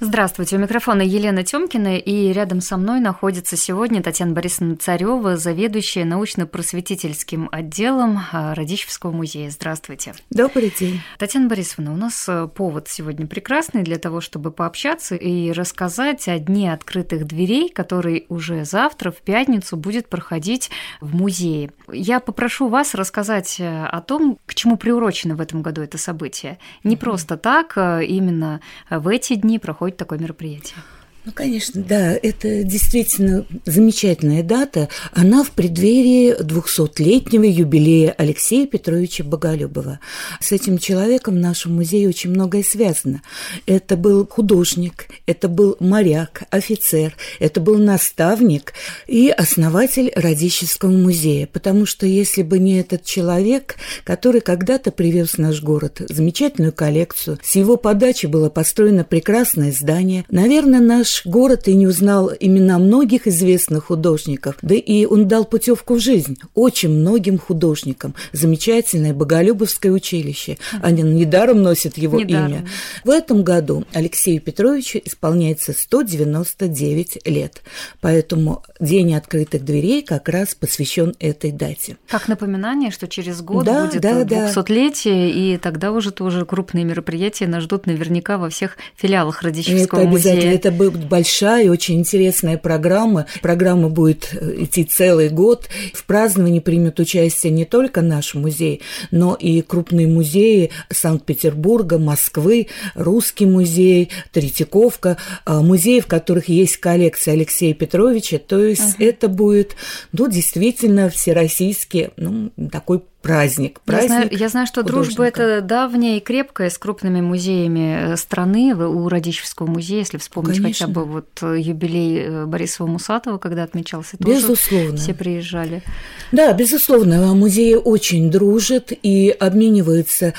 Здравствуйте, у микрофона Елена Тёмкина, и рядом со мной находится сегодня Татьяна Борисовна Царева, заведующая научно-просветительским отделом а, Радищевского музея. Здравствуйте. Добрый день. Татьяна Борисовна, у нас э, повод сегодня прекрасный для того, чтобы пообщаться и рассказать о дне открытых дверей, который уже завтра, в пятницу, будет проходить в музее. Я попрошу вас рассказать э, о том, к чему приурочено в этом году это событие. Не mm-hmm. просто так, а именно в эти дни проходит проходит такое мероприятие? Ну, конечно, да, это действительно замечательная дата. Она в преддверии 200-летнего юбилея Алексея Петровича Боголюбова. С этим человеком в нашем музее очень многое связано. Это был художник, это был моряк, офицер, это был наставник и основатель Радищевского музея. Потому что если бы не этот человек, который когда-то привез в наш город замечательную коллекцию, с его подачи было построено прекрасное здание, наверное, наш город и не узнал имена многих известных художников, да и он дал путевку в жизнь очень многим художникам. Замечательное Боголюбовское училище. Они недаром носят его недаром. имя. В этом году Алексею Петровичу исполняется 199 лет. Поэтому День открытых дверей как раз посвящен этой дате. Как напоминание, что через год да, будет да, 200-летие, да. и тогда уже тоже крупные мероприятия нас ждут наверняка во всех филиалах Радищевского это музея. Обязательно. Это будет большая, очень интересная программа. Программа будет э, идти целый год. В праздновании примет участие не только наш музей, но и крупные музеи Санкт-Петербурга, Москвы, Русский музей, Третьяковка, а, музеи, в которых есть коллекция Алексея Петровича. То есть uh-huh. это будет, ну, действительно всероссийский, ну, такой праздник. праздник я, знаю, я знаю, что дружба это давняя и крепкая с крупными музеями э, страны. У Радищевского музея, если вспомнить Конечно. хотя бы вот э, юбилей э, Борисова Мусатова, когда отмечался, тоже безусловно. все приезжали. Да, безусловно, музеи очень дружат и обмениваются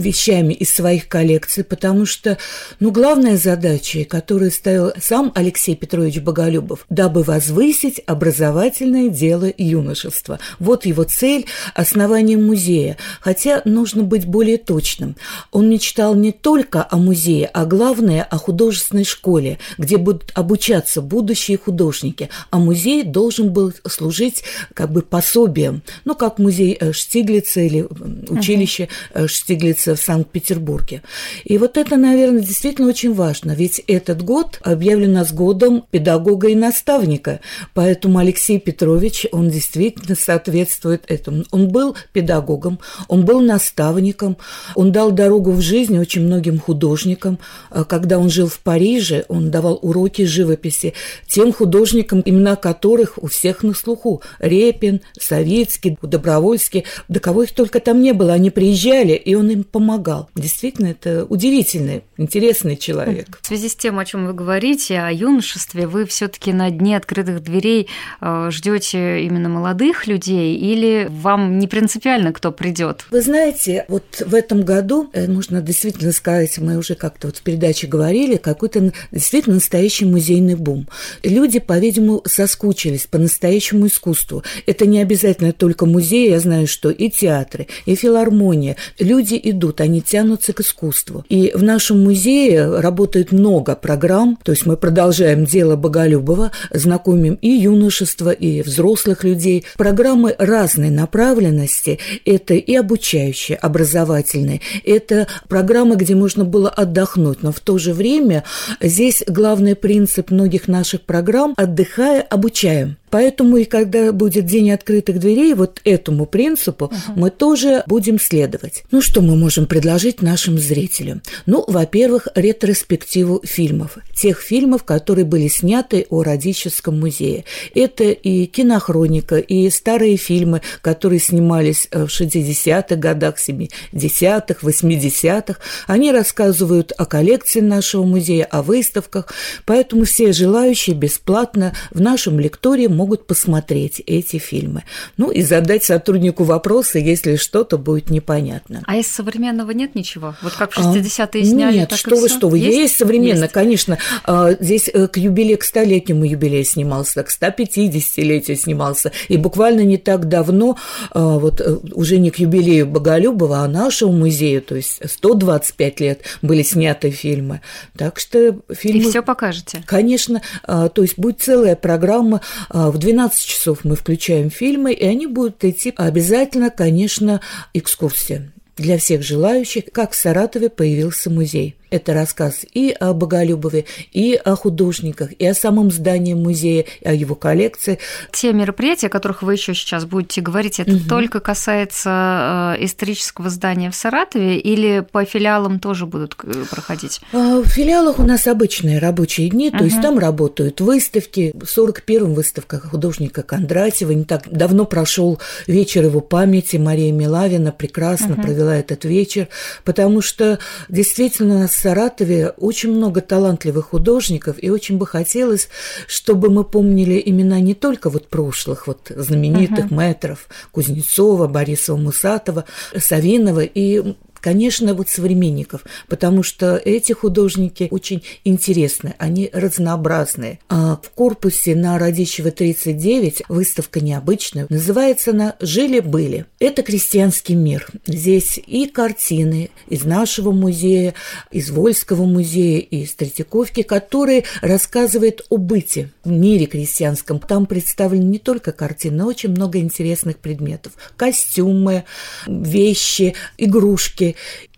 вещами из своих коллекций, потому что, ну, главная задача, которую ставил сам Алексей Петрович Боголюбов, дабы возвысить образовательное дело юношества. Вот его цель – основание музея. Хотя нужно быть более точным. Он мечтал не только о музее, а главное – о художественной школе, где будут обучаться будущие художники. А музей должен был служить как бы пособием, ну, как музей э, Штиглица или училище uh-huh. Штиглица в Санкт-Петербурге. И вот это, наверное, действительно очень важно, ведь этот год объявлен нас годом педагога и наставника, поэтому Алексей Петрович, он действительно соответствует этому. Он был педагогом, он был наставником, он дал дорогу в жизни очень многим художникам. А когда он жил в Париже, он давал уроки живописи тем художникам, имена которых у всех на слуху. Репин, Савицкий, Добровольский, да кого их только там не было, они приезжали, и он им помогал. Действительно, это удивительный, интересный человек. В связи с тем, о чем вы говорите, о юношестве, вы все-таки на дне открытых дверей э, ждете именно молодых людей или вам не принципиально, кто придет? Вы знаете, вот в этом году, э, можно действительно сказать, мы уже как-то вот в передаче говорили, какой-то действительно настоящий музейный бум. Люди, по-видимому, соскучились по настоящему искусству. Это не обязательно только музеи, я знаю, что и театры, и филармония. Люди идут идут, они тянутся к искусству. И в нашем музее работает много программ, то есть мы продолжаем дело Боголюбова, знакомим и юношество, и взрослых людей. Программы разной направленности, это и обучающие, образовательные, это программы, где можно было отдохнуть, но в то же время здесь главный принцип многих наших программ – отдыхая, обучаем. Поэтому и когда будет день открытых дверей, вот этому принципу uh-huh. мы тоже будем следовать. Ну что мы можем предложить нашим зрителям? Ну, во-первых, ретроспективу фильмов. Тех фильмов, которые были сняты о Радищевском музее. Это и кинохроника, и старые фильмы, которые снимались в 60-х годах, 70-х, 80-х. Они рассказывают о коллекции нашего музея, о выставках. Поэтому все желающие бесплатно в нашем лектории могут посмотреть эти фильмы. Ну и задать сотруднику вопросы, если что-то будет непонятно. А из современного нет ничего? Вот как в 60-е а, сняли, Нет, что вы, что вы. Есть, есть современно, есть. конечно. А, здесь э, к юбилею, к столетнему юбилею снимался, к 150-летию снимался. И буквально не так давно, а, вот э, уже не к юбилею Боголюбова, а нашему музею, то есть 125 лет были сняты фильмы. Так что фильмы... И все покажете? Конечно. То есть будет целая программа. В 12 часов мы включаем фильмы, и они будут идти обязательно, конечно, экскурсия для всех желающих, как в Саратове появился музей. Это рассказ и о Боголюбове, и о художниках, и о самом здании музея, и о его коллекции. Те мероприятия, о которых вы еще сейчас будете говорить, это угу. только касается э, исторического здания в Саратове или по филиалам тоже будут э, проходить? А, в филиалах у нас обычные рабочие дни, угу. то есть там работают выставки. В 41-м выставка художника Кондратьева. Не так давно прошел вечер его памяти. Мария Милавина прекрасно угу. провела этот вечер, потому что действительно у нас Саратове очень много талантливых художников, и очень бы хотелось, чтобы мы помнили имена не только вот прошлых, вот знаменитых uh-huh. мэтров Кузнецова, Борисова Мусатова, Савинова и Конечно, вот современников, потому что эти художники очень интересны, они разнообразные. А в корпусе на Радищева 39 выставка необычная, называется она «Жили-были». Это крестьянский мир. Здесь и картины из нашего музея, из Вольского музея, из Третьяковки, которые рассказывают о быте в мире крестьянском. Там представлены не только картины, но очень много интересных предметов. Костюмы, вещи, игрушки,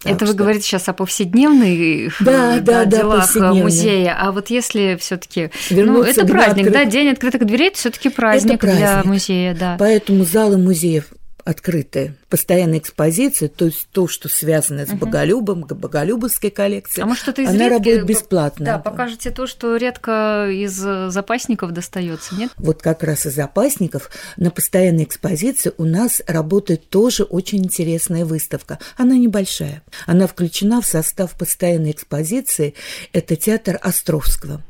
это что... вы говорите сейчас о повседневных да, да, да, делах музея, а вот если все-таки, ну это праздник, открыт... да, день открытых дверей, это все-таки праздник, праздник для музея, да. Поэтому залы музеев открытые постоянная экспозиция, то есть то, что связано с Боголюбом, Боголюбовской коллекцией, а может, это из она редки... работает бесплатно. Да, покажете то, что редко из запасников достается, нет? Вот как раз из запасников на постоянной экспозиции у нас работает тоже очень интересная выставка. Она небольшая. Она включена в состав постоянной экспозиции. Это театр Островского.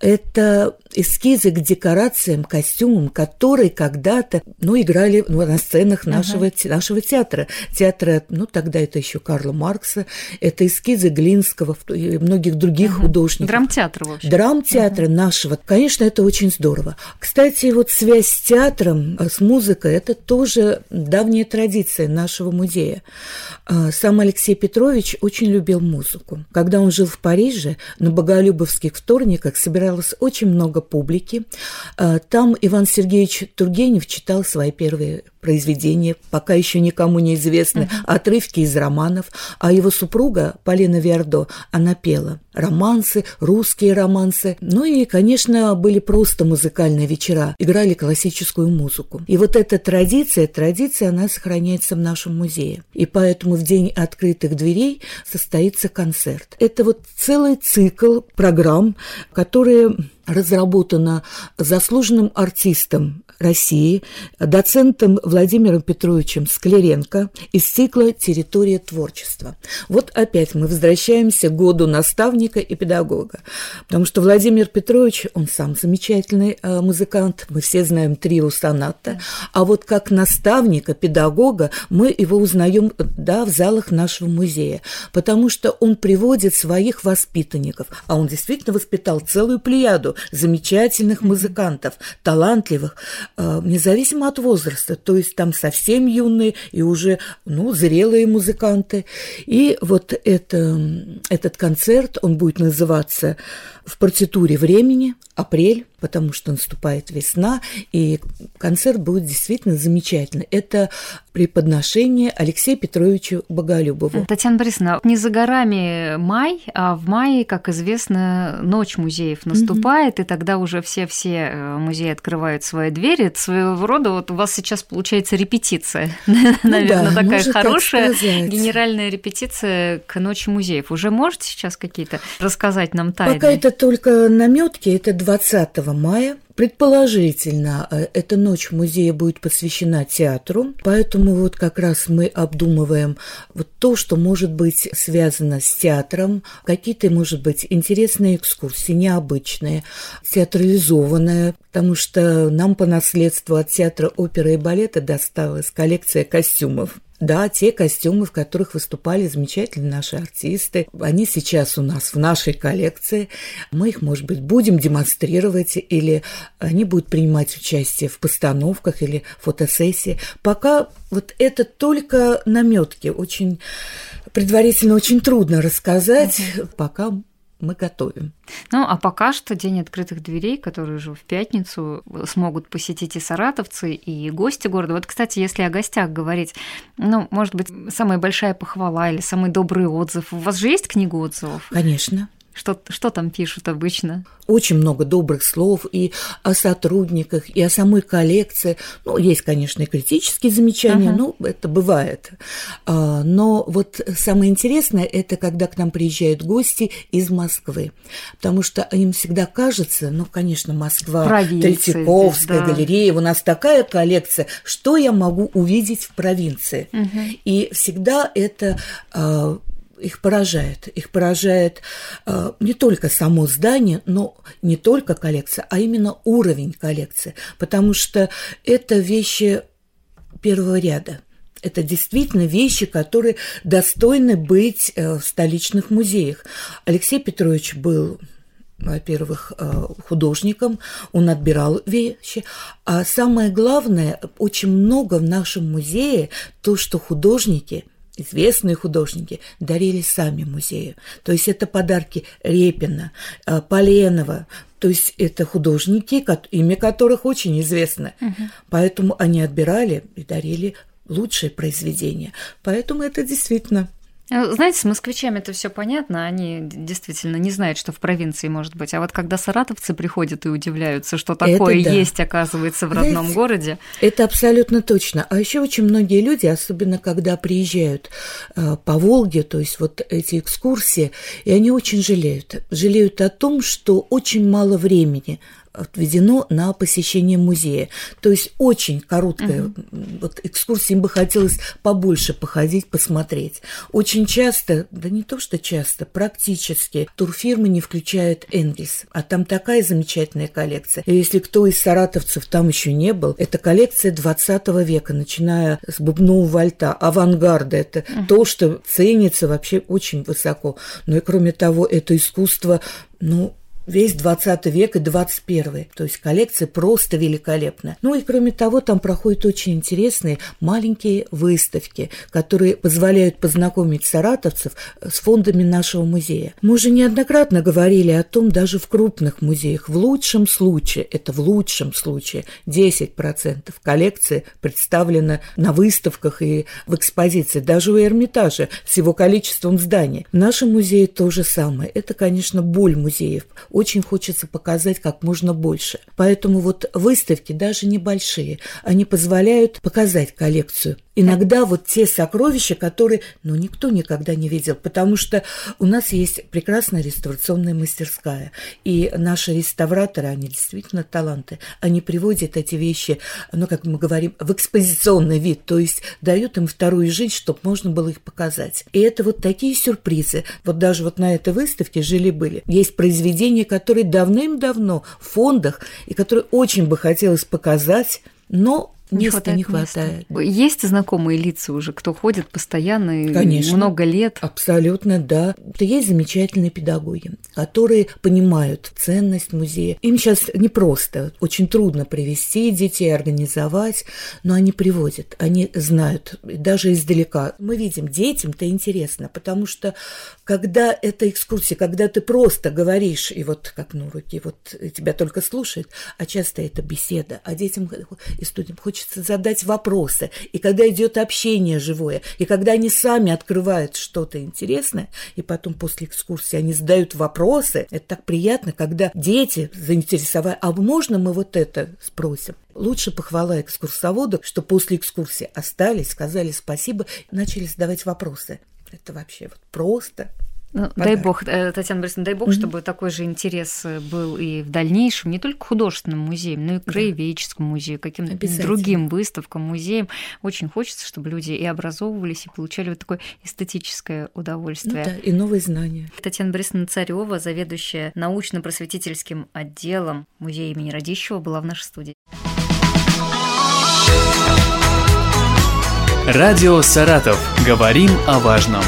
Это эскизы к декорациям, костюмам, которые когда-то ну, играли ну, на сценах нашего, uh-huh. нашего театра. Театра, ну, тогда это еще Карла Маркса, это эскизы Глинского и многих других угу. художников. Драмтеатр, в общем. Драмтеатра угу. нашего. Конечно, это очень здорово. Кстати, вот связь с театром, э, с музыкой, это тоже давняя традиция нашего музея. А, сам Алексей Петрович очень любил музыку. Когда он жил в Париже, на Боголюбовских вторниках собиралось очень много публики. А, там Иван Сергеевич Тургенев читал свои первые произведения, пока еще никому не известны, uh-huh. отрывки из романов, а его супруга Полина Виардо, она пела романсы, русские романсы, ну и, конечно, были просто музыкальные вечера, играли классическую музыку. И вот эта традиция, традиция, она сохраняется в нашем музее. И поэтому в день открытых дверей состоится концерт. Это вот целый цикл программ, которые разработана заслуженным артистом России, доцентом Владимиром Петровичем Склеренко из цикла «Территория творчества». Вот опять мы возвращаемся к году наставника и педагога, потому что Владимир Петрович, он сам замечательный э, музыкант, мы все знаем трио соната, а вот как наставника, педагога мы его узнаем да, в залах нашего музея, потому что он приводит своих воспитанников, а он действительно воспитал целую плеяду замечательных музыкантов, талантливых, э, независимо от возраста, то есть там совсем юные и уже, ну, зрелые музыканты. И вот это, этот концерт, он будет называться в партитуре времени, апрель, потому что наступает весна, и концерт будет действительно замечательный. Это преподношение Алексею Петровичу Боголюбову. Татьяна Борисовна, не за горами май, а в мае, как известно, ночь музеев наступает, угу. и тогда уже все-все э, музеи открывают свои двери. Это своего рода вот у вас сейчас получается репетиция, ну наверное, да, такая хорошая генеральная репетиция к ночи музеев. Уже можете сейчас какие-то рассказать нам тайны? Пока это только наметки, это 20 мая Предположительно, э, эта ночь музея будет посвящена театру, поэтому вот как раз мы обдумываем вот то, что может быть связано с театром, какие-то, может быть, интересные экскурсии, необычные, театрализованные, потому что нам по наследству от театра оперы и балета досталась коллекция костюмов. Да, те костюмы, в которых выступали замечательные наши артисты, они сейчас у нас в нашей коллекции. Мы их, может быть, будем демонстрировать, или они будут принимать участие в постановках или фотосессии. Пока вот это только наметки, очень предварительно очень трудно рассказать, uh-huh. пока мы готовим. Ну, а пока что День открытых дверей, который уже в пятницу смогут посетить и саратовцы, и гости города. Вот, кстати, если о гостях говорить, ну, может быть, самая большая похвала или самый добрый отзыв. У вас же есть книга отзывов? Конечно. Что, что там пишут обычно? Очень много добрых слов и о сотрудниках, и о самой коллекции. Ну, есть, конечно, и критические замечания, uh-huh. ну, это бывает. А, но вот самое интересное, это когда к нам приезжают гости из Москвы. Потому что им всегда кажется, ну, конечно, Москва, Провинция Третьяковская здесь, да. галерея, у нас такая коллекция, что я могу увидеть в провинции? Uh-huh. И всегда это а, их поражает. Их поражает э, не только само здание, но не только коллекция, а именно уровень коллекции, потому что это вещи первого ряда. Это действительно вещи, которые достойны быть э, в столичных музеях. Алексей Петрович был во-первых, э, художником, он отбирал вещи, а самое главное, очень много в нашем музее то, что художники – известные художники дарили сами музею. То есть это подарки Репина, э, Поленова, то есть это художники, имя которых очень известно. Угу. Поэтому они отбирали и дарили лучшие произведения. Поэтому это действительно знаете, с москвичами это все понятно, они действительно не знают, что в провинции может быть. А вот когда саратовцы приходят и удивляются, что такое да. есть, оказывается, в родном Знаете, городе. Это абсолютно точно. А еще очень многие люди, особенно когда приезжают э, по Волге, то есть вот эти экскурсии, и они очень жалеют. Жалеют о том, что очень мало времени отведено на посещение музея. То есть очень короткая угу. вот экскурсия, им бы хотелось побольше походить, посмотреть. Очень часто, да не то что часто, практически турфирмы не включают Энгельс, а там такая замечательная коллекция. И если кто из саратовцев там еще не был, это коллекция 20 века, начиная с бубнового вальта, авангарда. Это угу. то, что ценится вообще очень высоко. Но и кроме того, это искусство, ну, весь 20 век и 21. То есть коллекция просто великолепна. Ну и кроме того, там проходят очень интересные маленькие выставки, которые позволяют познакомить саратовцев с фондами нашего музея. Мы уже неоднократно говорили о том, даже в крупных музеях, в лучшем случае, это в лучшем случае, 10% коллекции представлена на выставках и в экспозиции, даже у Эрмитажа с его количеством зданий. В нашем музее то же самое. Это, конечно, боль музеев очень хочется показать как можно больше. Поэтому вот выставки, даже небольшие, они позволяют показать коллекцию иногда вот те сокровища, которые, ну, никто никогда не видел, потому что у нас есть прекрасная реставрационная мастерская, и наши реставраторы, они действительно таланты, они приводят эти вещи, ну, как мы говорим, в экспозиционный вид, то есть дают им вторую жизнь, чтобы можно было их показать. И это вот такие сюрпризы. Вот даже вот на этой выставке жили-были. Есть произведения, которые давным-давно в фондах, и которые очень бы хотелось показать, но не места хватает не хватает. Места. Есть знакомые лица уже, кто ходит постоянно Конечно, много лет? Абсолютно, да. Есть замечательные педагоги, которые понимают ценность музея. Им сейчас непросто, очень трудно привести детей, организовать, но они приводят, они знают, даже издалека. Мы видим, детям-то интересно, потому что когда это экскурсия, когда ты просто говоришь, и вот как ну руки, вот тебя только слушают, а часто это беседа, а детям и студентам хочется хочется задать вопросы. И когда идет общение живое, и когда они сами открывают что-то интересное, и потом после экскурсии они задают вопросы, это так приятно, когда дети заинтересовали, а можно мы вот это спросим? Лучше похвала экскурсоводу, что после экскурсии остались, сказали спасибо, начали задавать вопросы. Это вообще вот просто Ну, дай бог, э, Татьяна Борисовна, дай бог, mm-hmm. чтобы такой же интерес э, был и в дальнейшем, не только художественным музеям, но и краеведческому музею, каким-то другим выставкам, музеям. Очень хочется, чтобы люди и образовывались, и получали вот такое эстетическое удовольствие. Ну, да, и новые знания. Татьяна Борисовна Царева, заведующая научно-просветительским отделом музея имени Радищева, была в нашей студии. Радио «Саратов». Говорим о важном.